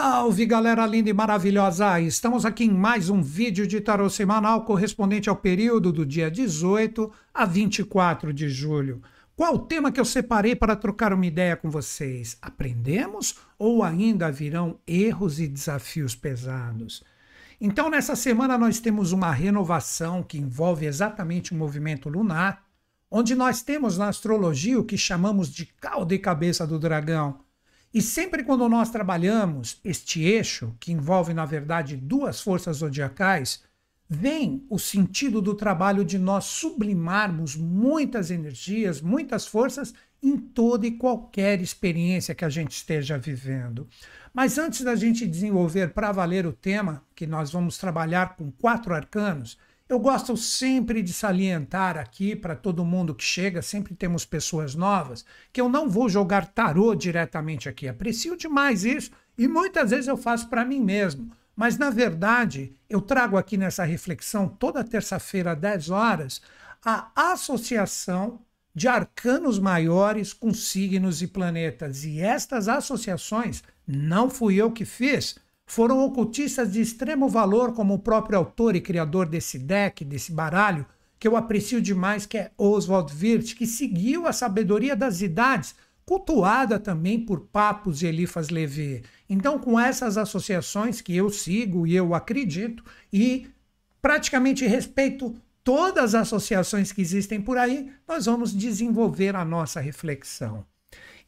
Salve galera linda e maravilhosa! Estamos aqui em mais um vídeo de tarô semanal correspondente ao período do dia 18 a 24 de julho. Qual o tema que eu separei para trocar uma ideia com vocês? Aprendemos ou ainda virão erros e desafios pesados? Então, nessa semana, nós temos uma renovação que envolve exatamente o movimento lunar, onde nós temos na astrologia o que chamamos de cauda e cabeça do dragão e sempre quando nós trabalhamos este eixo, que envolve, na verdade, duas forças zodiacais, vem o sentido do trabalho de nós sublimarmos muitas energias, muitas forças em toda e qualquer experiência que a gente esteja vivendo. Mas antes da gente desenvolver para valer o tema, que nós vamos trabalhar com quatro arcanos, eu gosto sempre de salientar aqui para todo mundo que chega, sempre temos pessoas novas, que eu não vou jogar tarô diretamente aqui. Aprecio demais isso e muitas vezes eu faço para mim mesmo. Mas na verdade, eu trago aqui nessa reflexão toda terça-feira às 10 horas a associação de arcanos maiores com signos e planetas. E estas associações não fui eu que fiz foram ocultistas de extremo valor, como o próprio autor e criador desse deck, desse baralho, que eu aprecio demais, que é Oswald Wirth, que seguiu a sabedoria das idades, cultuada também por Papos e Elifas Levi. Então, com essas associações que eu sigo e eu acredito, e praticamente respeito todas as associações que existem por aí, nós vamos desenvolver a nossa reflexão.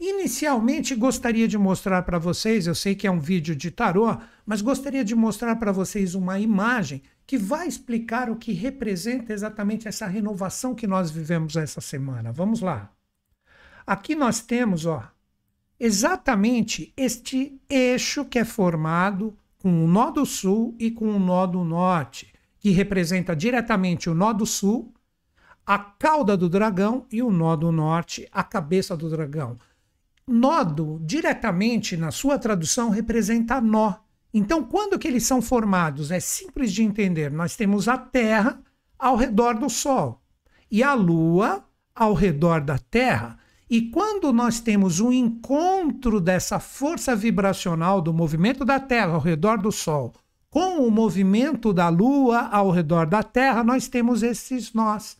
Inicialmente gostaria de mostrar para vocês, eu sei que é um vídeo de tarô, mas gostaria de mostrar para vocês uma imagem que vai explicar o que representa exatamente essa renovação que nós vivemos essa semana. Vamos lá. Aqui nós temos, ó, exatamente este eixo que é formado com o nó do sul e com o nó do norte, que representa diretamente o nó do sul, a cauda do dragão e o nó do norte, a cabeça do dragão. Nodo, diretamente na sua tradução, representa nó. Então, quando que eles são formados? É simples de entender. Nós temos a Terra ao redor do Sol e a Lua ao redor da Terra. E quando nós temos um encontro dessa força vibracional do movimento da Terra ao redor do Sol com o movimento da Lua ao redor da Terra, nós temos esses nós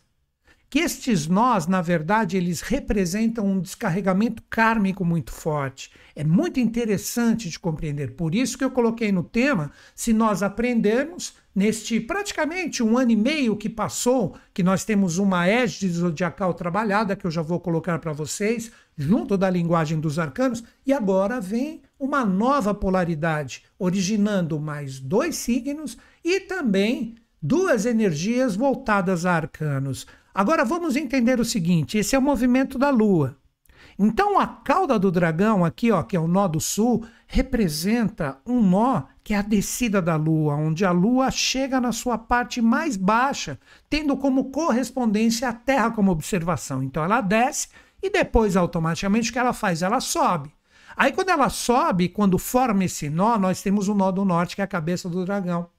que estes nós, na verdade, eles representam um descarregamento kármico muito forte. É muito interessante de compreender. Por isso que eu coloquei no tema, se nós aprendermos neste praticamente um ano e meio que passou, que nós temos uma égide zodiacal trabalhada, que eu já vou colocar para vocês, junto da linguagem dos arcanos, e agora vem uma nova polaridade, originando mais dois signos e também duas energias voltadas a arcanos. Agora vamos entender o seguinte: esse é o movimento da Lua. Então a cauda do dragão, aqui, ó, que é o nó do sul, representa um nó que é a descida da Lua, onde a Lua chega na sua parte mais baixa, tendo como correspondência a Terra como observação. Então ela desce e depois automaticamente o que ela faz? Ela sobe. Aí quando ela sobe, quando forma esse nó, nós temos o nó do norte, que é a cabeça do dragão.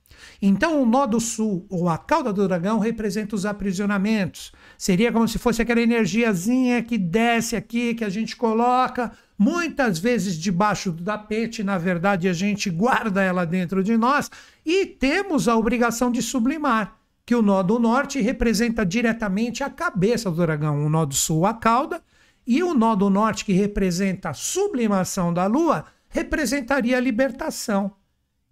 Então, o nó do sul, ou a cauda do dragão, representa os aprisionamentos. Seria como se fosse aquela energiazinha que desce aqui, que a gente coloca muitas vezes debaixo do tapete, na verdade a gente guarda ela dentro de nós e temos a obrigação de sublimar. Que o nó do norte representa diretamente a cabeça do dragão, o nó do sul, a cauda, e o nó do norte, que representa a sublimação da lua, representaria a libertação.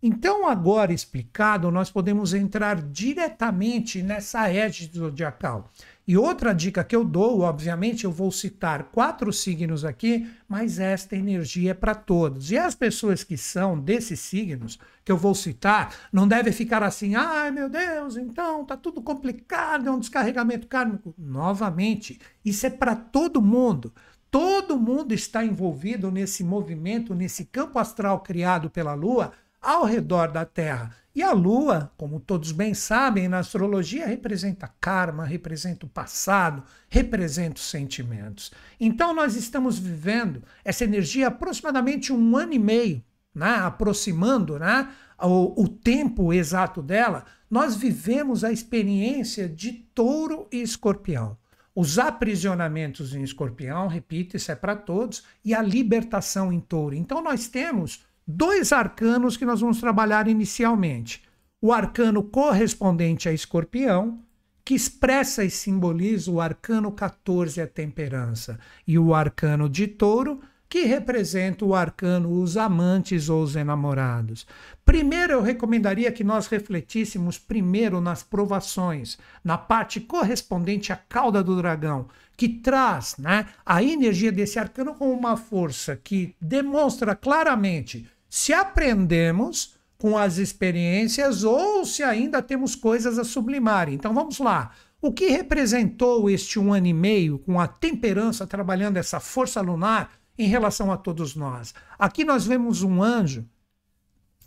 Então, agora explicado, nós podemos entrar diretamente nessa égide zodiacal. E outra dica que eu dou, obviamente, eu vou citar quatro signos aqui, mas esta energia é para todos. E as pessoas que são desses signos que eu vou citar, não devem ficar assim, ai meu Deus, então tá tudo complicado, é um descarregamento kármico. Novamente, isso é para todo mundo. Todo mundo está envolvido nesse movimento, nesse campo astral criado pela Lua ao redor da Terra. E a Lua, como todos bem sabem, na astrologia representa karma, representa o passado, representa os sentimentos. Então nós estamos vivendo essa energia aproximadamente um ano e meio, né? aproximando né? o, o tempo exato dela. Nós vivemos a experiência de touro e escorpião. Os aprisionamentos em escorpião, repito, isso é para todos, e a libertação em touro. Então nós temos dois arcanos que nós vamos trabalhar inicialmente. O arcano correspondente a escorpião, que expressa e simboliza o arcano 14, a temperança, e o arcano de touro, que representa o arcano os amantes ou os enamorados. Primeiro, eu recomendaria que nós refletíssemos primeiro nas provações, na parte correspondente à cauda do dragão, que traz né, a energia desse arcano com uma força que demonstra claramente se aprendemos com as experiências ou se ainda temos coisas a sublimar. Então vamos lá. O que representou este um ano e meio com a temperança trabalhando essa força lunar em relação a todos nós. Aqui nós vemos um anjo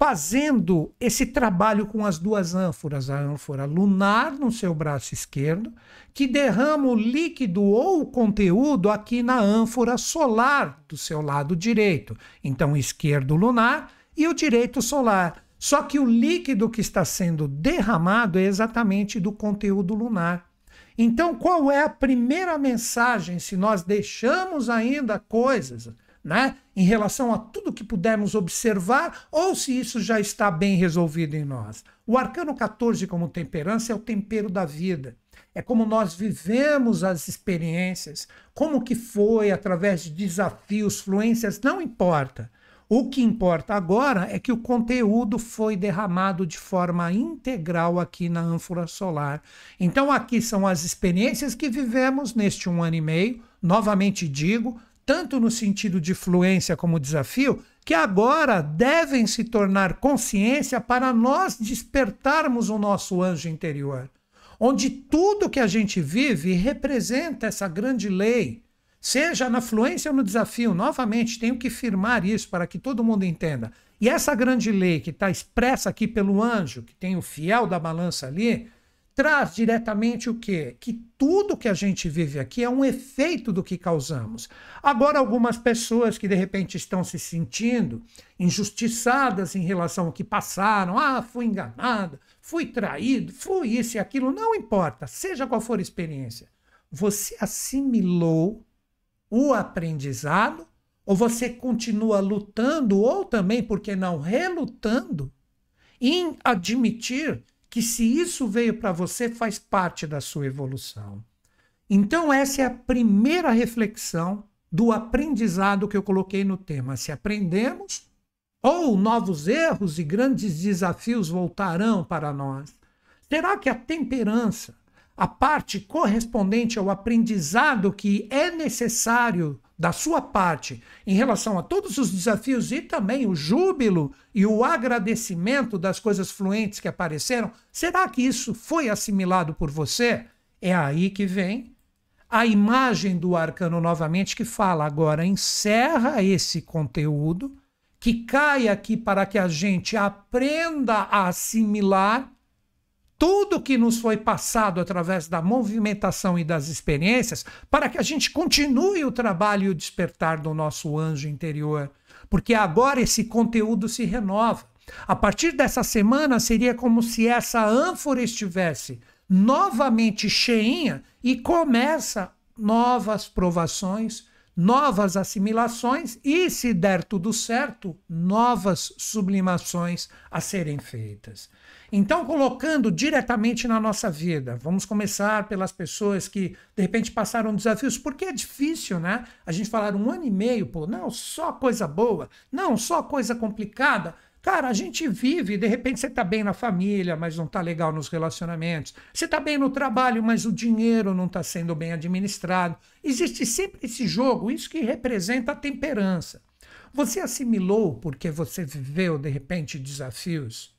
fazendo esse trabalho com as duas ânforas, a ânfora lunar no seu braço esquerdo, que derrama o líquido ou o conteúdo aqui na ânfora solar do seu lado direito. Então, esquerdo lunar e o direito solar. Só que o líquido que está sendo derramado é exatamente do conteúdo lunar. Então, qual é a primeira mensagem se nós deixamos ainda coisas né, em relação a tudo que pudermos observar ou se isso já está bem resolvido em nós? O arcano 14 como temperança é o tempero da vida. É como nós vivemos as experiências, como que foi através de desafios, fluências, não importa. O que importa agora é que o conteúdo foi derramado de forma integral aqui na ânfora solar. Então, aqui são as experiências que vivemos neste um ano e meio. Novamente digo, tanto no sentido de fluência como desafio, que agora devem se tornar consciência para nós despertarmos o nosso anjo interior, onde tudo que a gente vive representa essa grande lei seja na fluência ou no desafio, novamente, tenho que firmar isso para que todo mundo entenda. E essa grande lei que está expressa aqui pelo anjo, que tem o fiel da balança ali, traz diretamente o quê? Que tudo que a gente vive aqui é um efeito do que causamos. Agora, algumas pessoas que de repente estão se sentindo injustiçadas em relação ao que passaram, ah, fui enganada, fui traído, fui isso e aquilo, não importa, seja qual for a experiência. Você assimilou o aprendizado, ou você continua lutando, ou também, porque não, relutando, em admitir que se isso veio para você, faz parte da sua evolução. Então, essa é a primeira reflexão do aprendizado que eu coloquei no tema. Se aprendemos, ou novos erros e grandes desafios voltarão para nós. Será que a temperança a parte correspondente ao aprendizado que é necessário da sua parte em relação a todos os desafios e também o júbilo e o agradecimento das coisas fluentes que apareceram, será que isso foi assimilado por você? É aí que vem a imagem do arcano novamente que fala agora encerra esse conteúdo que cai aqui para que a gente aprenda a assimilar tudo que nos foi passado através da movimentação e das experiências para que a gente continue o trabalho e o despertar do nosso anjo interior. Porque agora esse conteúdo se renova. A partir dessa semana seria como se essa ânfora estivesse novamente cheinha e começa novas provações, novas assimilações e, se der tudo certo, novas sublimações a serem feitas. Então, colocando diretamente na nossa vida, vamos começar pelas pessoas que de repente passaram desafios, porque é difícil, né? A gente falar um ano e meio, pô, não, só coisa boa, não, só coisa complicada. Cara, a gente vive, de repente você está bem na família, mas não está legal nos relacionamentos. Você está bem no trabalho, mas o dinheiro não está sendo bem administrado. Existe sempre esse jogo, isso que representa a temperança. Você assimilou porque você viveu, de repente, desafios?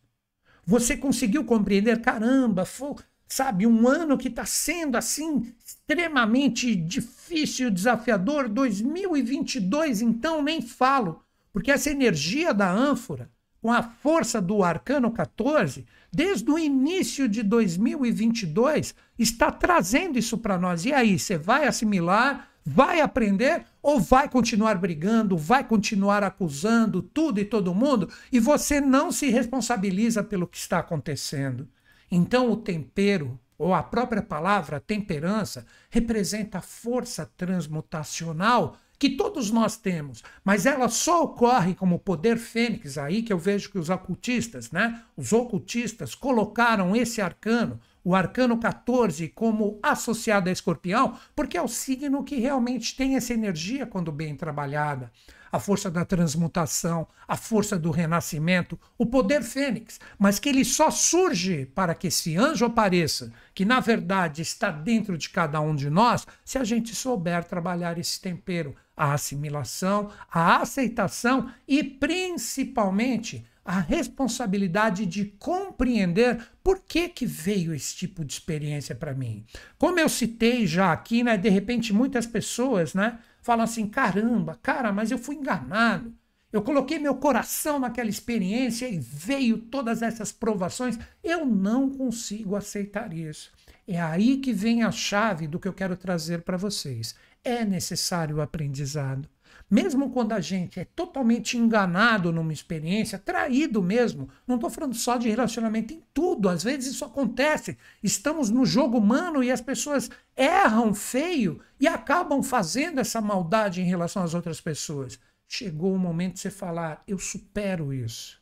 Você conseguiu compreender? Caramba, foi, sabe, um ano que está sendo assim extremamente difícil, desafiador. 2022, então, nem falo, porque essa energia da ânfora, com a força do arcano 14, desde o início de 2022, está trazendo isso para nós. E aí, você vai assimilar? Vai aprender ou vai continuar brigando, vai continuar acusando tudo e todo mundo e você não se responsabiliza pelo que está acontecendo. Então, o tempero, ou a própria palavra temperança, representa a força transmutacional que todos nós temos, mas ela só ocorre como poder fênix, aí que eu vejo que os ocultistas, né, os ocultistas colocaram esse arcano, o arcano 14, como associado a escorpião, porque é o signo que realmente tem essa energia quando bem trabalhada. A força da transmutação, a força do renascimento, o poder fênix, mas que ele só surge para que esse anjo apareça, que na verdade está dentro de cada um de nós, se a gente souber trabalhar esse tempero, a assimilação, a aceitação e principalmente a responsabilidade de compreender por que, que veio esse tipo de experiência para mim. Como eu citei já aqui, né, de repente muitas pessoas, né, falam assim: caramba, cara, mas eu fui enganado. Eu coloquei meu coração naquela experiência e veio todas essas provações. Eu não consigo aceitar isso. É aí que vem a chave do que eu quero trazer para vocês. É necessário o aprendizado. Mesmo quando a gente é totalmente enganado numa experiência, traído mesmo, não estou falando só de relacionamento, em tudo, às vezes isso acontece. Estamos no jogo humano e as pessoas erram feio e acabam fazendo essa maldade em relação às outras pessoas. Chegou o momento de você falar: eu supero isso.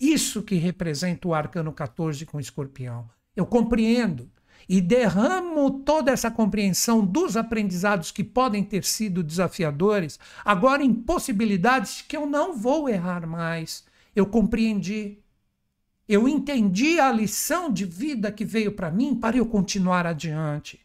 Isso que representa o arcano 14 com o escorpião. Eu compreendo e derramo toda essa compreensão dos aprendizados que podem ter sido desafiadores, agora em possibilidades que eu não vou errar mais. Eu compreendi. Eu entendi a lição de vida que veio para mim para eu continuar adiante.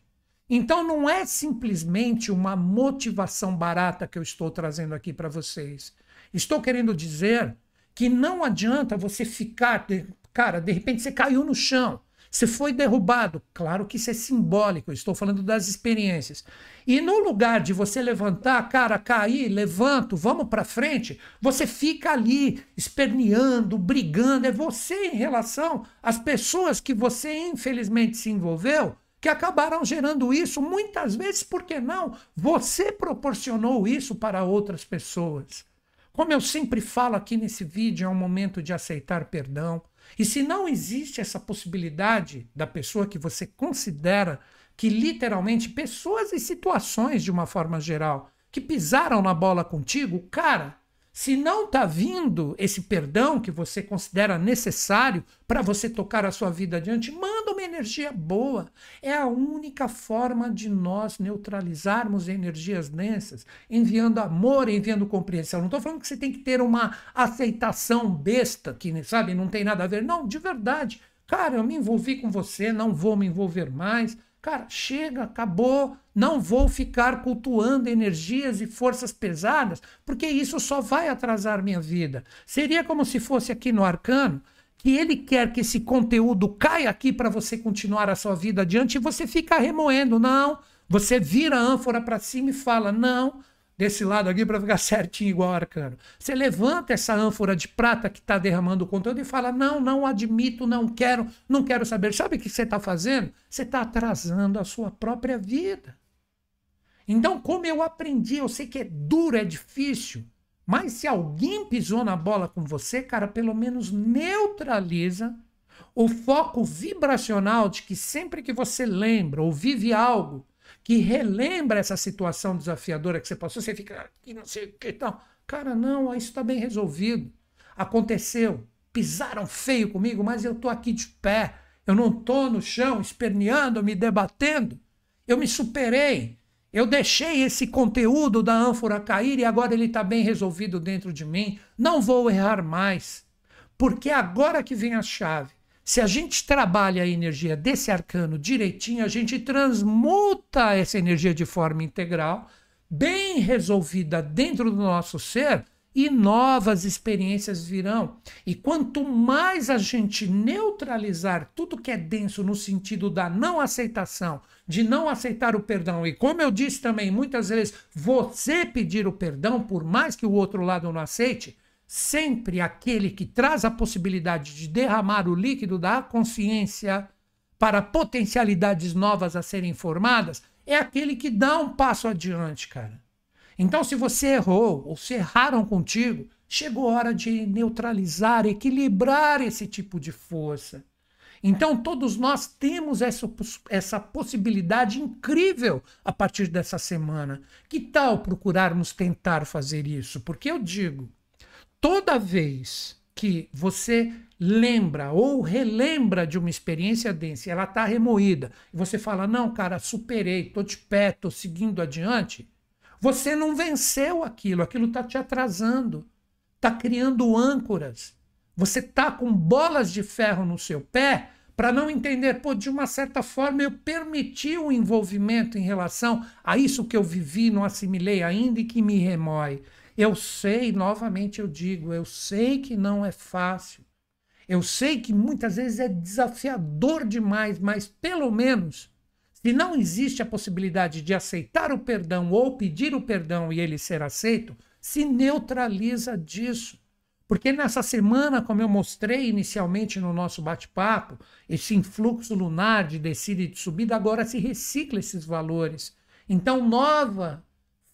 Então não é simplesmente uma motivação barata que eu estou trazendo aqui para vocês. Estou querendo dizer que não adianta você ficar, cara, de repente você caiu no chão. Você foi derrubado. Claro que isso é simbólico, estou falando das experiências. E no lugar de você levantar, cara, cair, levanto, vamos para frente, você fica ali esperneando, brigando. É você em relação às pessoas que você infelizmente se envolveu que acabaram gerando isso, muitas vezes, por que não? Você proporcionou isso para outras pessoas. Como eu sempre falo aqui nesse vídeo, é um momento de aceitar perdão, e se não existe essa possibilidade da pessoa que você considera que literalmente pessoas e situações de uma forma geral que pisaram na bola contigo, cara, se não está vindo esse perdão que você considera necessário para você tocar a sua vida adiante, manda uma energia boa. É a única forma de nós neutralizarmos energias densas, enviando amor, enviando compreensão. Não estou falando que você tem que ter uma aceitação besta, que sabe, não tem nada a ver. Não, de verdade. Cara, eu me envolvi com você, não vou me envolver mais. Cara, chega, acabou. Não vou ficar cultuando energias e forças pesadas, porque isso só vai atrasar minha vida. Seria como se fosse aqui no arcano, que ele quer que esse conteúdo caia aqui para você continuar a sua vida adiante e você fica remoendo. Não. Você vira a ânfora para cima e fala: não, desse lado aqui para ficar certinho igual arcano. Você levanta essa ânfora de prata que está derramando o conteúdo e fala: não, não admito, não quero, não quero saber. Sabe o que você está fazendo? Você está atrasando a sua própria vida. Então, como eu aprendi, eu sei que é duro, é difícil, mas se alguém pisou na bola com você, cara, pelo menos neutraliza o foco vibracional de que sempre que você lembra ou vive algo que relembra essa situação desafiadora que você passou, você fica aqui, não sei o que tal. Cara, não, isso está bem resolvido. Aconteceu. Pisaram feio comigo, mas eu estou aqui de pé. Eu não estou no chão esperneando, me debatendo. Eu me superei. Eu deixei esse conteúdo da ânfora cair e agora ele está bem resolvido dentro de mim. Não vou errar mais. Porque agora que vem a chave. Se a gente trabalha a energia desse arcano direitinho, a gente transmuta essa energia de forma integral, bem resolvida dentro do nosso ser, e novas experiências virão. E quanto mais a gente neutralizar tudo que é denso no sentido da não aceitação, de não aceitar o perdão, e como eu disse também, muitas vezes você pedir o perdão, por mais que o outro lado não aceite, sempre aquele que traz a possibilidade de derramar o líquido da consciência para potencialidades novas a serem formadas, é aquele que dá um passo adiante, cara. Então, se você errou ou se erraram contigo, chegou a hora de neutralizar, equilibrar esse tipo de força. Então, todos nós temos essa, essa possibilidade incrível a partir dessa semana. Que tal procurarmos tentar fazer isso? Porque eu digo, toda vez que você lembra ou relembra de uma experiência densa, ela está remoída, e você fala: Não, cara, superei, estou de pé, estou seguindo adiante. Você não venceu aquilo, aquilo está te atrasando, está criando âncoras. Você está com bolas de ferro no seu pé para não entender, pô, de uma certa forma eu permiti o envolvimento em relação a isso que eu vivi, não assimilei ainda e que me remói. Eu sei, novamente eu digo, eu sei que não é fácil. Eu sei que muitas vezes é desafiador demais, mas pelo menos, se não existe a possibilidade de aceitar o perdão ou pedir o perdão e ele ser aceito, se neutraliza disso. Porque nessa semana, como eu mostrei inicialmente no nosso bate-papo, esse influxo lunar de descida e de subida agora se recicla esses valores. Então, nova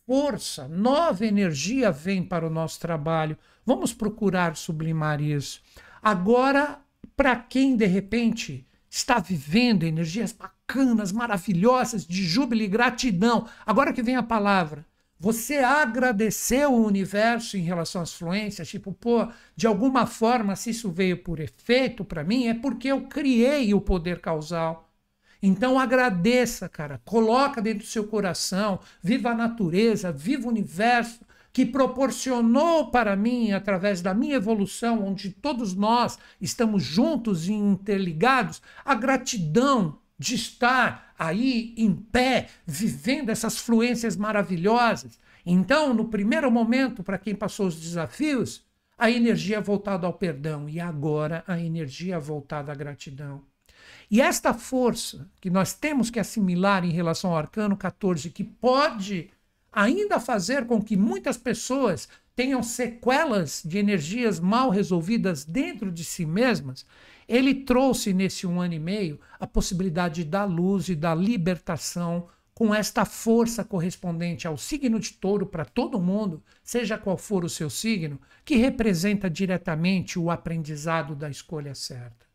força, nova energia vem para o nosso trabalho. Vamos procurar sublimar isso. Agora, para quem de repente está vivendo energias bacanas, maravilhosas, de júbilo e gratidão, agora que vem a palavra, você agradeceu o universo em relação às fluências, tipo, pô, de alguma forma, se isso veio por efeito para mim, é porque eu criei o poder causal. Então agradeça, cara, coloca dentro do seu coração, viva a natureza, viva o universo que proporcionou para mim através da minha evolução, onde todos nós estamos juntos e interligados, a gratidão de estar aí em pé, vivendo essas fluências maravilhosas. Então, no primeiro momento, para quem passou os desafios, a energia voltada ao perdão e agora a energia voltada à gratidão. E esta força que nós temos que assimilar em relação ao arcano 14, que pode ainda fazer com que muitas pessoas tenham sequelas de energias mal resolvidas dentro de si mesmas, ele trouxe nesse um ano e meio a possibilidade da luz e da libertação com esta força correspondente ao signo de touro para todo mundo, seja qual for o seu signo, que representa diretamente o aprendizado da escolha certa.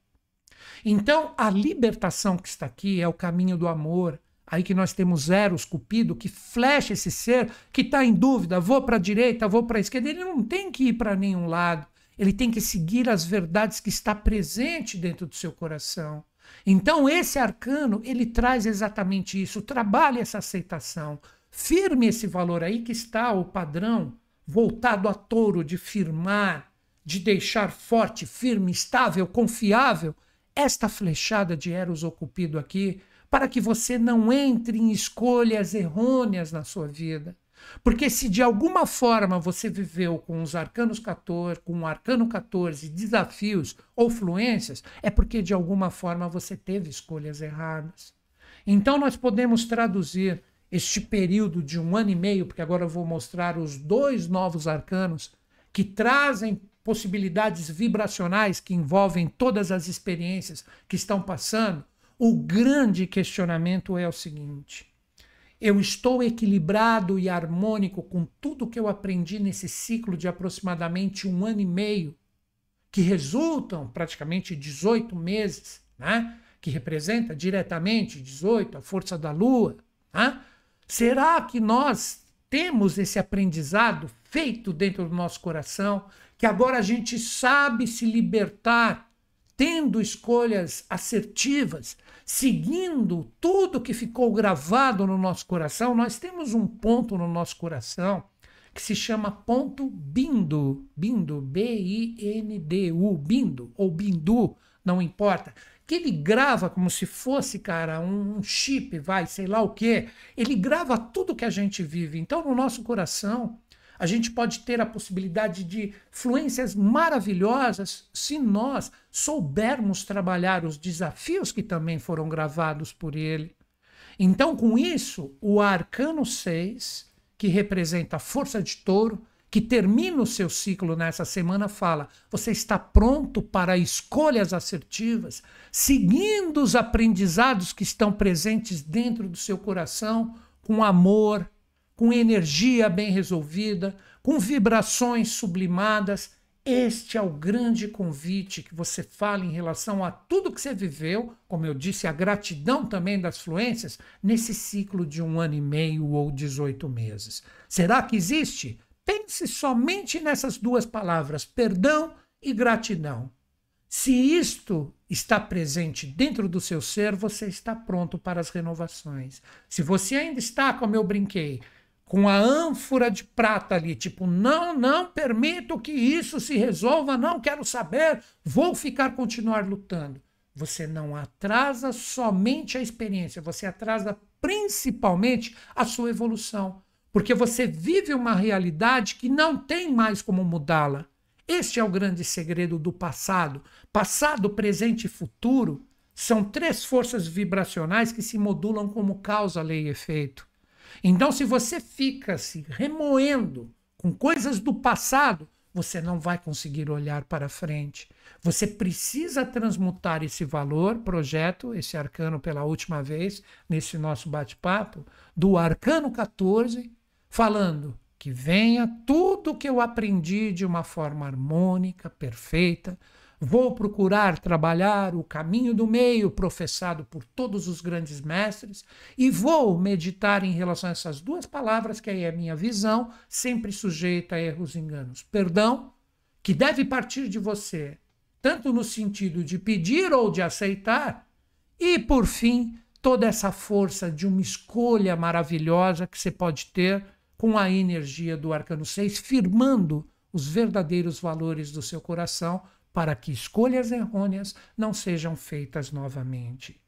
Então, a libertação que está aqui é o caminho do amor. Aí que nós temos Eros, Cupido, que flecha esse ser que está em dúvida: vou para a direita, vou para a esquerda. Ele não tem que ir para nenhum lado. Ele tem que seguir as verdades que está presente dentro do seu coração. Então esse arcano, ele traz exatamente isso, trabalhe essa aceitação, firme esse valor aí que está o padrão voltado a touro de firmar, de deixar forte, firme, estável, confiável esta flechada de Eros ocupido aqui, para que você não entre em escolhas errôneas na sua vida. Porque se de alguma forma você viveu com os arcanos 14, com o arcano 14, desafios ou fluências, é porque de alguma forma você teve escolhas erradas. Então nós podemos traduzir este período de um ano e meio, porque agora eu vou mostrar os dois novos arcanos que trazem possibilidades vibracionais que envolvem todas as experiências que estão passando. O grande questionamento é o seguinte: eu estou equilibrado e harmônico com tudo que eu aprendi nesse ciclo de aproximadamente um ano e meio, que resultam praticamente 18 meses, né? que representa diretamente 18, a força da lua. Né? Será que nós temos esse aprendizado feito dentro do nosso coração, que agora a gente sabe se libertar tendo escolhas assertivas, seguindo tudo que ficou gravado no nosso coração, nós temos um ponto no nosso coração que se chama ponto bindo, bindo, B-I-N-D-U, bindo ou bindu, não importa, que ele grava como se fosse, cara, um chip, vai, sei lá o quê. Ele grava tudo que a gente vive. Então, no nosso coração, a gente pode ter a possibilidade de fluências maravilhosas se nós soubermos trabalhar os desafios que também foram gravados por ele. Então, com isso, o arcano 6, que representa a força de touro, que termina o seu ciclo nessa semana, fala: você está pronto para escolhas assertivas, seguindo os aprendizados que estão presentes dentro do seu coração, com amor, com energia bem resolvida, com vibrações sublimadas. Este é o grande convite que você fala em relação a tudo que você viveu, como eu disse, a gratidão também das fluências, nesse ciclo de um ano e meio ou 18 meses. Será que existe? Pense somente nessas duas palavras, perdão e gratidão. Se isto está presente dentro do seu ser, você está pronto para as renovações. Se você ainda está, como eu brinquei, com a ânfora de prata ali, tipo, não, não permito que isso se resolva, não quero saber, vou ficar continuar lutando. Você não atrasa somente a experiência, você atrasa principalmente a sua evolução, porque você vive uma realidade que não tem mais como mudá-la. Este é o grande segredo do passado. Passado, presente e futuro são três forças vibracionais que se modulam como causa, lei e efeito. Então, se você fica se remoendo com coisas do passado, você não vai conseguir olhar para frente. Você precisa transmutar esse valor, projeto, esse arcano pela última vez, nesse nosso bate-papo, do arcano 14, falando que venha tudo que eu aprendi de uma forma harmônica, perfeita, Vou procurar trabalhar o caminho do meio professado por todos os grandes mestres e vou meditar em relação a essas duas palavras, que aí é a minha visão, sempre sujeita a erros e enganos. Perdão, que deve partir de você, tanto no sentido de pedir ou de aceitar, e por fim, toda essa força de uma escolha maravilhosa que você pode ter com a energia do arcano 6, firmando os verdadeiros valores do seu coração para que escolhas errôneas não sejam feitas novamente.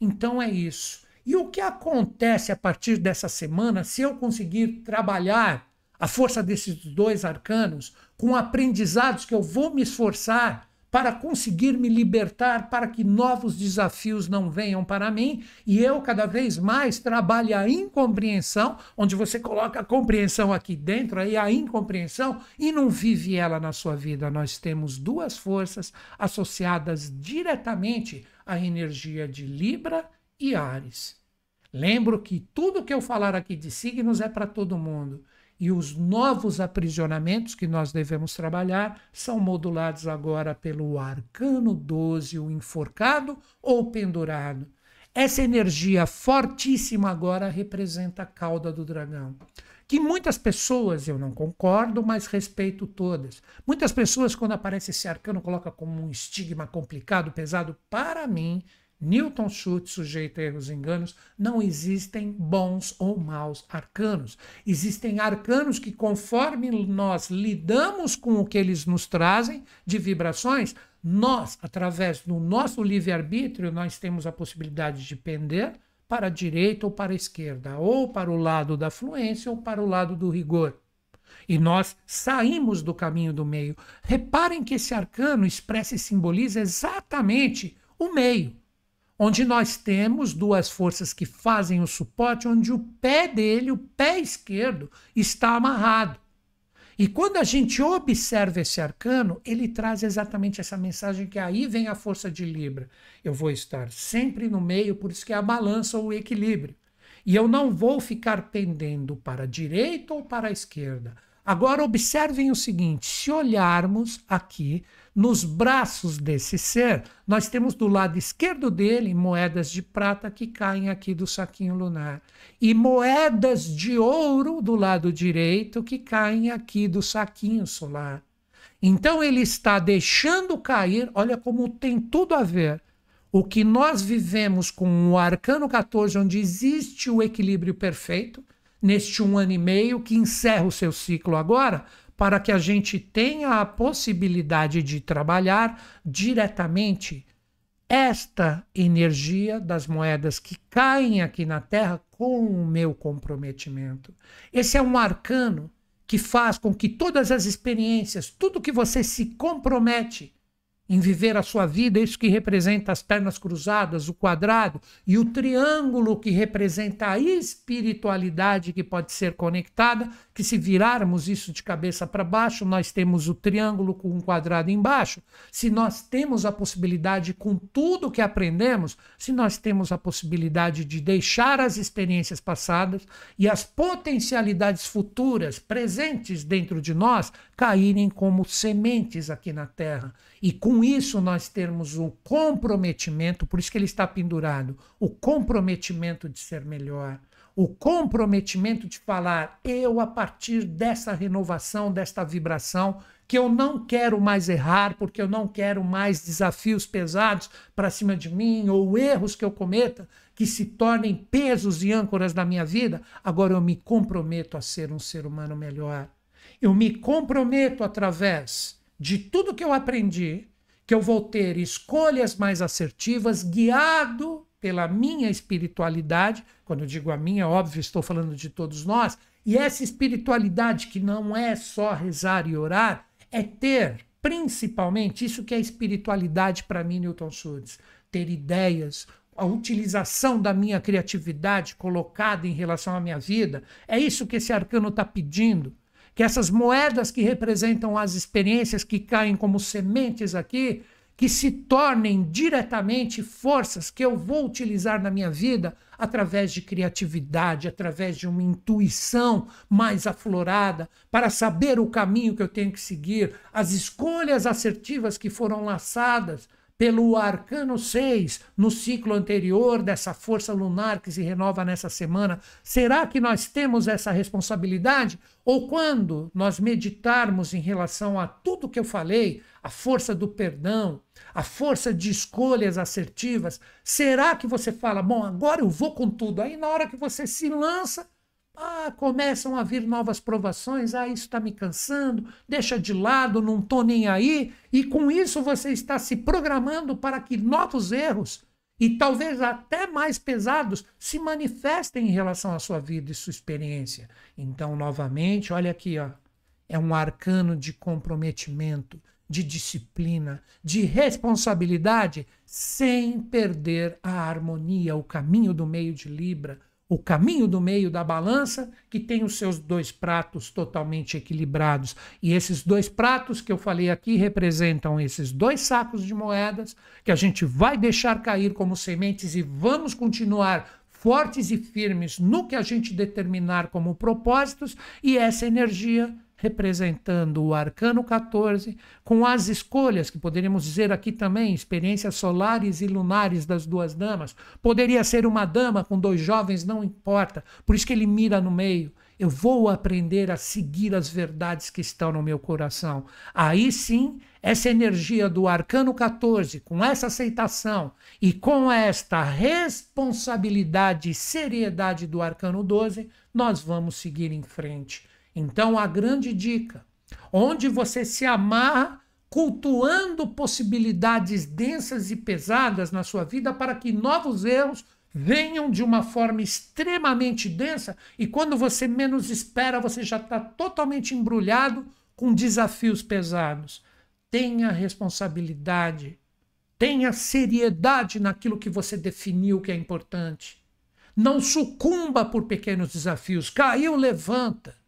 Então é isso. E o que acontece a partir dessa semana, se eu conseguir trabalhar a força desses dois arcanos com aprendizados que eu vou me esforçar para conseguir me libertar, para que novos desafios não venham para mim e eu cada vez mais trabalhe a incompreensão, onde você coloca a compreensão aqui dentro, aí a incompreensão e não vive ela na sua vida. Nós temos duas forças associadas diretamente à energia de Libra e Ares. Lembro que tudo que eu falar aqui de signos é para todo mundo e os novos aprisionamentos que nós devemos trabalhar são modulados agora pelo arcano 12, o enforcado ou pendurado. Essa energia fortíssima agora representa a cauda do dragão. Que muitas pessoas, eu não concordo, mas respeito todas. Muitas pessoas, quando aparece esse arcano, colocam como um estigma complicado, pesado. Para mim, Newton Schultz, sujeito a erros e enganos, não existem bons ou maus arcanos. Existem arcanos que, conforme nós lidamos com o que eles nos trazem de vibrações, nós, através do nosso livre-arbítrio, nós temos a possibilidade de pender para a direita ou para a esquerda, ou para o lado da fluência ou para o lado do rigor. E nós saímos do caminho do meio. Reparem que esse arcano expressa e simboliza exatamente o meio onde nós temos duas forças que fazem o suporte, onde o pé dele, o pé esquerdo, está amarrado. E quando a gente observa esse arcano, ele traz exatamente essa mensagem que aí vem a força de Libra. Eu vou estar sempre no meio, por isso que é a balança ou o equilíbrio. E eu não vou ficar pendendo para a direita ou para a esquerda. Agora observem o seguinte: se olharmos aqui, nos braços desse ser, nós temos do lado esquerdo dele moedas de prata que caem aqui do saquinho lunar e moedas de ouro do lado direito que caem aqui do saquinho solar. Então ele está deixando cair, olha como tem tudo a ver. O que nós vivemos com o arcano 14, onde existe o equilíbrio perfeito, neste um ano e meio que encerra o seu ciclo agora, para que a gente tenha a possibilidade de trabalhar diretamente esta energia das moedas que caem aqui na Terra com o meu comprometimento. Esse é um arcano que faz com que todas as experiências, tudo que você se compromete, em viver a sua vida, isso que representa as pernas cruzadas, o quadrado, e o triângulo que representa a espiritualidade que pode ser conectada, que se virarmos isso de cabeça para baixo, nós temos o triângulo com um quadrado embaixo. Se nós temos a possibilidade, com tudo que aprendemos, se nós temos a possibilidade de deixar as experiências passadas e as potencialidades futuras presentes dentro de nós caírem como sementes aqui na Terra. E com isso nós termos o comprometimento, por isso que ele está pendurado, o comprometimento de ser melhor, o comprometimento de falar, eu a partir dessa renovação, desta vibração, que eu não quero mais errar, porque eu não quero mais desafios pesados para cima de mim, ou erros que eu cometa que se tornem pesos e âncoras da minha vida, agora eu me comprometo a ser um ser humano melhor. Eu me comprometo através de tudo que eu aprendi, que eu vou ter escolhas mais assertivas, guiado pela minha espiritualidade. Quando eu digo a minha, óbvio, estou falando de todos nós. E essa espiritualidade, que não é só rezar e orar, é ter, principalmente, isso que é espiritualidade para mim, Newton Schultz, ter ideias, a utilização da minha criatividade colocada em relação à minha vida. É isso que esse arcano está pedindo que essas moedas que representam as experiências que caem como sementes aqui, que se tornem diretamente forças que eu vou utilizar na minha vida através de criatividade, através de uma intuição mais aflorada, para saber o caminho que eu tenho que seguir, as escolhas assertivas que foram laçadas pelo arcano 6 no ciclo anterior dessa força lunar que se renova nessa semana? Será que nós temos essa responsabilidade? Ou quando nós meditarmos em relação a tudo que eu falei, a força do perdão, a força de escolhas assertivas, será que você fala, bom, agora eu vou com tudo? Aí na hora que você se lança, ah, começam a vir novas provações. Ah, isso está me cansando, deixa de lado, não estou nem aí. E com isso você está se programando para que novos erros, e talvez até mais pesados, se manifestem em relação à sua vida e sua experiência. Então, novamente, olha aqui, ó, é um arcano de comprometimento, de disciplina, de responsabilidade, sem perder a harmonia, o caminho do meio de Libra o caminho do meio da balança, que tem os seus dois pratos totalmente equilibrados. E esses dois pratos que eu falei aqui representam esses dois sacos de moedas que a gente vai deixar cair como sementes e vamos continuar fortes e firmes no que a gente determinar como propósitos, e essa energia representando o arcano 14, com as escolhas, que poderíamos dizer aqui também, experiências solares e lunares das duas damas. Poderia ser uma dama com dois jovens, não importa, por isso que ele mira no meio. Eu vou aprender a seguir as verdades que estão no meu coração. Aí sim, essa energia do arcano 14, com essa aceitação e com esta responsabilidade e seriedade do arcano 12, nós vamos seguir em frente então, a grande dica, onde você se amarra cultuando possibilidades densas e pesadas na sua vida para que novos erros venham de uma forma extremamente densa e quando você menos espera, você já está totalmente embrulhado com desafios pesados. Tenha responsabilidade, tenha seriedade naquilo que você definiu que é importante. Não sucumba por pequenos desafios. Caiu, levanta.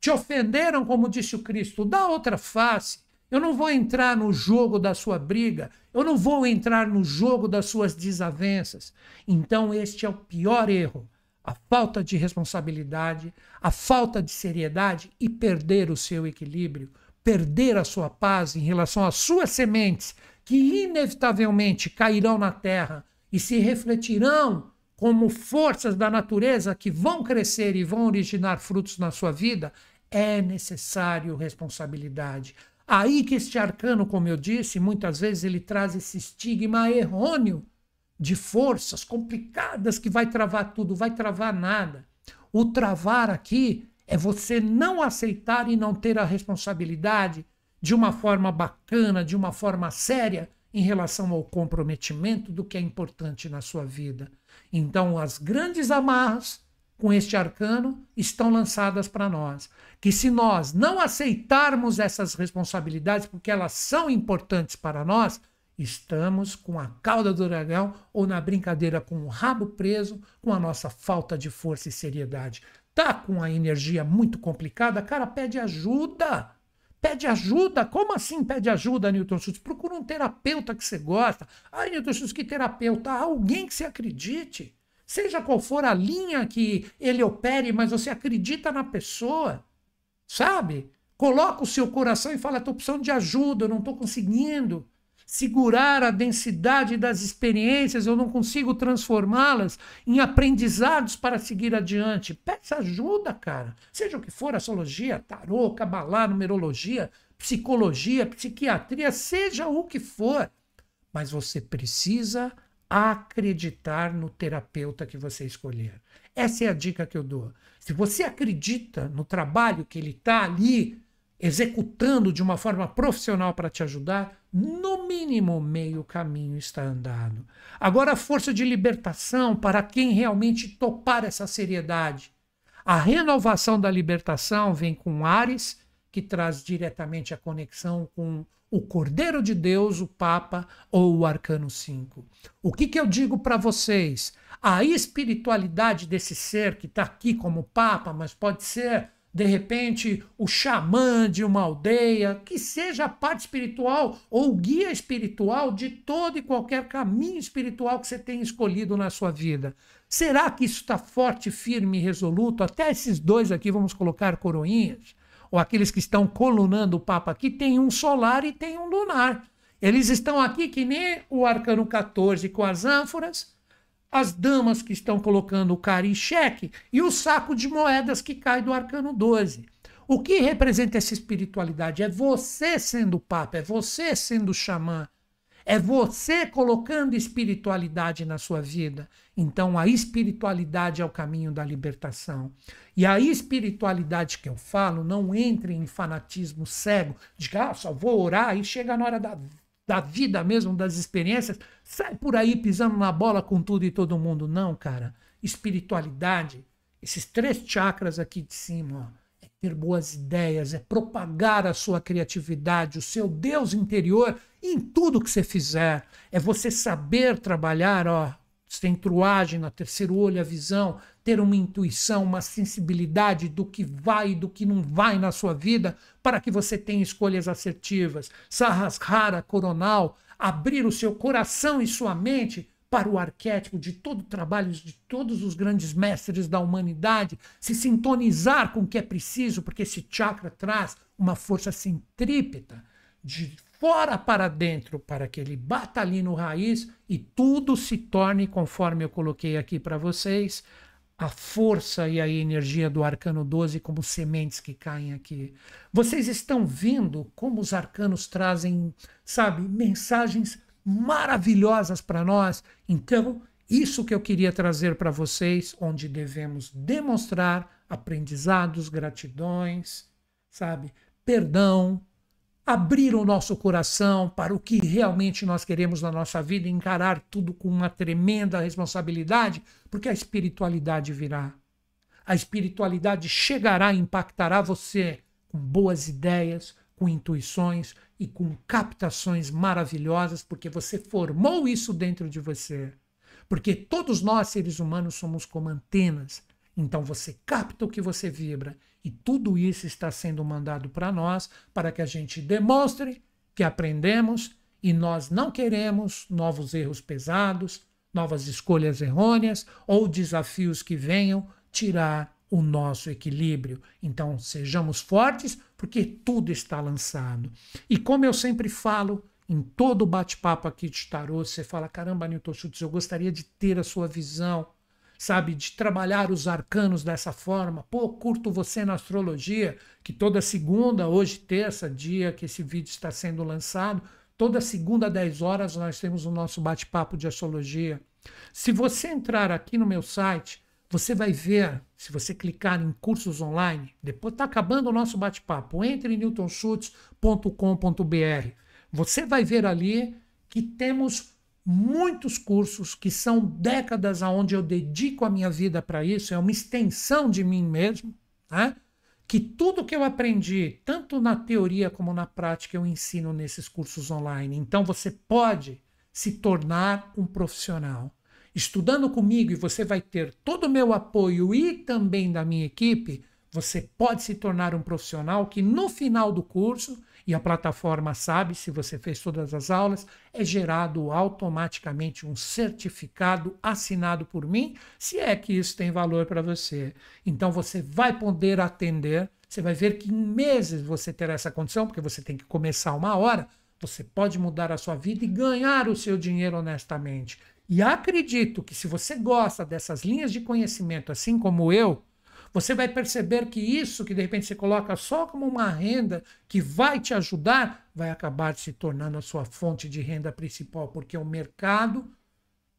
Te ofenderam, como disse o Cristo, dá outra face. Eu não vou entrar no jogo da sua briga, eu não vou entrar no jogo das suas desavenças. Então, este é o pior erro: a falta de responsabilidade, a falta de seriedade e perder o seu equilíbrio, perder a sua paz em relação às suas sementes, que inevitavelmente cairão na terra e se refletirão como forças da natureza que vão crescer e vão originar frutos na sua vida, é necessário responsabilidade. Aí que este arcano, como eu disse, muitas vezes ele traz esse estigma errôneo de forças complicadas que vai travar tudo, vai travar nada. O travar aqui é você não aceitar e não ter a responsabilidade de uma forma bacana, de uma forma séria em relação ao comprometimento do que é importante na sua vida. Então, as grandes amarras com este arcano estão lançadas para nós. Que se nós não aceitarmos essas responsabilidades, porque elas são importantes para nós, estamos com a cauda do dragão ou na brincadeira com o rabo preso, com a nossa falta de força e seriedade. Tá com a energia muito complicada, cara, pede ajuda. Pede ajuda? Como assim pede ajuda, Newton Schultz? Procura um terapeuta que você gosta. Ai, Newton Schultz, que terapeuta? Alguém que você acredite. Seja qual for a linha que ele opere, mas você acredita na pessoa, sabe? Coloca o seu coração e fala: estou precisando de ajuda, eu não estou conseguindo segurar a densidade das experiências, eu não consigo transformá-las em aprendizados para seguir adiante. Peça ajuda, cara. Seja o que for, astrologia, tarô, cabalá, numerologia, psicologia, psiquiatria, seja o que for. Mas você precisa acreditar no terapeuta que você escolher. Essa é a dica que eu dou. Se você acredita no trabalho que ele está ali executando de uma forma profissional para te ajudar, no mínimo meio caminho está andado. Agora, a força de libertação para quem realmente topar essa seriedade. A renovação da libertação vem com Ares, que traz diretamente a conexão com o Cordeiro de Deus, o Papa ou o Arcano 5. O que, que eu digo para vocês? A espiritualidade desse ser que está aqui como Papa, mas pode ser, de repente, o xamã de uma aldeia, que seja a parte espiritual ou guia espiritual de todo e qualquer caminho espiritual que você tenha escolhido na sua vida. Será que isso está forte, firme e resoluto? Até esses dois aqui vamos colocar coroinhas ou aqueles que estão colunando o Papa aqui, tem um solar e tem um lunar. Eles estão aqui que nem o arcano 14 com as ânforas, as damas que estão colocando o cara em xeque e o saco de moedas que cai do arcano 12. O que representa essa espiritualidade? É você sendo Papa, é você sendo xamã, é você colocando espiritualidade na sua vida. Então, a espiritualidade é o caminho da libertação. E a espiritualidade que eu falo não entre em fanatismo cego, de ah, só vou orar e chega na hora da, da vida mesmo, das experiências, sai por aí pisando na bola com tudo e todo mundo. Não, cara. Espiritualidade, esses três chakras aqui de cima, ó, ter boas ideias, é propagar a sua criatividade, o seu Deus interior em tudo que você fizer. É você saber trabalhar, ó, sem truagem, na terceiro olho, a visão, ter uma intuição, uma sensibilidade do que vai e do que não vai na sua vida, para que você tenha escolhas assertivas. Sahasrara coronal, abrir o seu coração e sua mente para o arquétipo de todo o trabalho de todos os grandes mestres da humanidade, se sintonizar com o que é preciso, porque esse chakra traz uma força centrípeta de fora para dentro, para que ele bata ali no raiz e tudo se torne, conforme eu coloquei aqui para vocês, a força e a energia do arcano 12 como sementes que caem aqui. Vocês estão vendo como os arcanos trazem, sabe, mensagens maravilhosas para nós. Então, isso que eu queria trazer para vocês, onde devemos demonstrar aprendizados, gratidões, sabe? Perdão, abrir o nosso coração para o que realmente nós queremos na nossa vida, encarar tudo com uma tremenda responsabilidade, porque a espiritualidade virá. A espiritualidade chegará e impactará você com boas ideias, com intuições e com captações maravilhosas, porque você formou isso dentro de você. Porque todos nós, seres humanos, somos como antenas. Então você capta o que você vibra. E tudo isso está sendo mandado para nós para que a gente demonstre que aprendemos e nós não queremos novos erros pesados, novas escolhas errôneas ou desafios que venham tirar o nosso equilíbrio. Então, sejamos fortes, porque tudo está lançado. E como eu sempre falo, em todo bate-papo aqui de tarô, você fala: caramba, Newton Schultz, eu gostaria de ter a sua visão, sabe, de trabalhar os arcanos dessa forma. Pô, curto você na astrologia, que toda segunda, hoje, terça, dia que esse vídeo está sendo lançado, toda segunda, 10 horas, nós temos o nosso bate-papo de astrologia. Se você entrar aqui no meu site, você vai ver, se você clicar em cursos online, depois está acabando o nosso bate-papo, entre em newtonschutz.com.br. Você vai ver ali que temos muitos cursos que são décadas aonde eu dedico a minha vida para isso, é uma extensão de mim mesmo, né? que tudo que eu aprendi, tanto na teoria como na prática, eu ensino nesses cursos online. Então você pode se tornar um profissional. Estudando comigo, e você vai ter todo o meu apoio e também da minha equipe, você pode se tornar um profissional que no final do curso e a plataforma sabe se você fez todas as aulas, é gerado automaticamente um certificado assinado por mim, se é que isso tem valor para você. Então você vai poder atender, você vai ver que em meses você terá essa condição, porque você tem que começar uma hora, você pode mudar a sua vida e ganhar o seu dinheiro honestamente. E acredito que se você gosta dessas linhas de conhecimento, assim como eu, você vai perceber que isso que de repente você coloca só como uma renda que vai te ajudar, vai acabar se tornando a sua fonte de renda principal, porque o mercado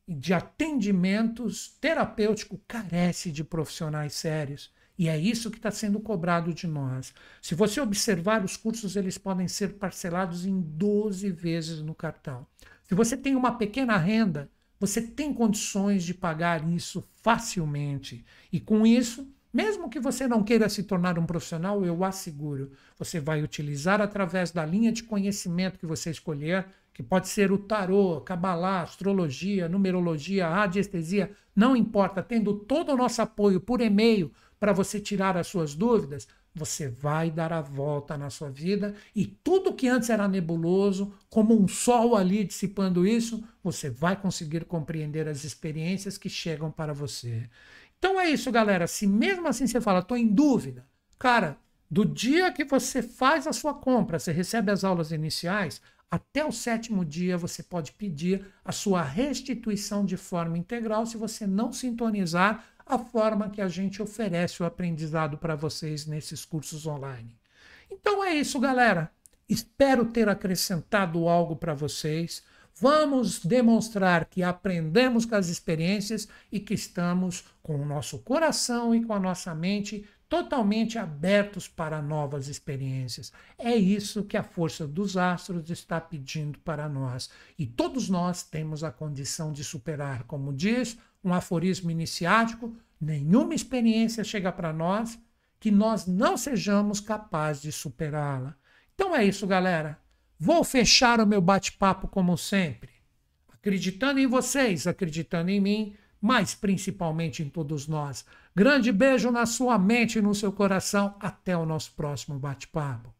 de atendimentos terapêutico carece de profissionais sérios. E é isso que está sendo cobrado de nós. Se você observar, os cursos eles podem ser parcelados em 12 vezes no cartão. Se você tem uma pequena renda, você tem condições de pagar isso facilmente. E com isso, mesmo que você não queira se tornar um profissional, eu asseguro, você vai utilizar através da linha de conhecimento que você escolher, que pode ser o tarô, cabalá, astrologia, numerologia, radiestesia, não importa, tendo todo o nosso apoio por e-mail para você tirar as suas dúvidas, você vai dar a volta na sua vida e tudo que antes era nebuloso, como um sol ali dissipando isso, você vai conseguir compreender as experiências que chegam para você. Então é isso, galera. Se mesmo assim você fala, estou em dúvida, cara, do dia que você faz a sua compra, você recebe as aulas iniciais, até o sétimo dia você pode pedir a sua restituição de forma integral se você não sintonizar a forma que a gente oferece o aprendizado para vocês nesses cursos online. Então é isso, galera. Espero ter acrescentado algo para vocês. Vamos demonstrar que aprendemos com as experiências e que estamos com o nosso coração e com a nossa mente totalmente abertos para novas experiências. É isso que a força dos astros está pedindo para nós. E todos nós temos a condição de superar. Como diz um aforismo iniciático, nenhuma experiência chega para nós que nós não sejamos capazes de superá-la. Então é isso, galera. Vou fechar o meu bate-papo como sempre, acreditando em vocês, acreditando em mim, mas principalmente em todos nós. Grande beijo na sua mente e no seu coração. Até o nosso próximo bate-papo.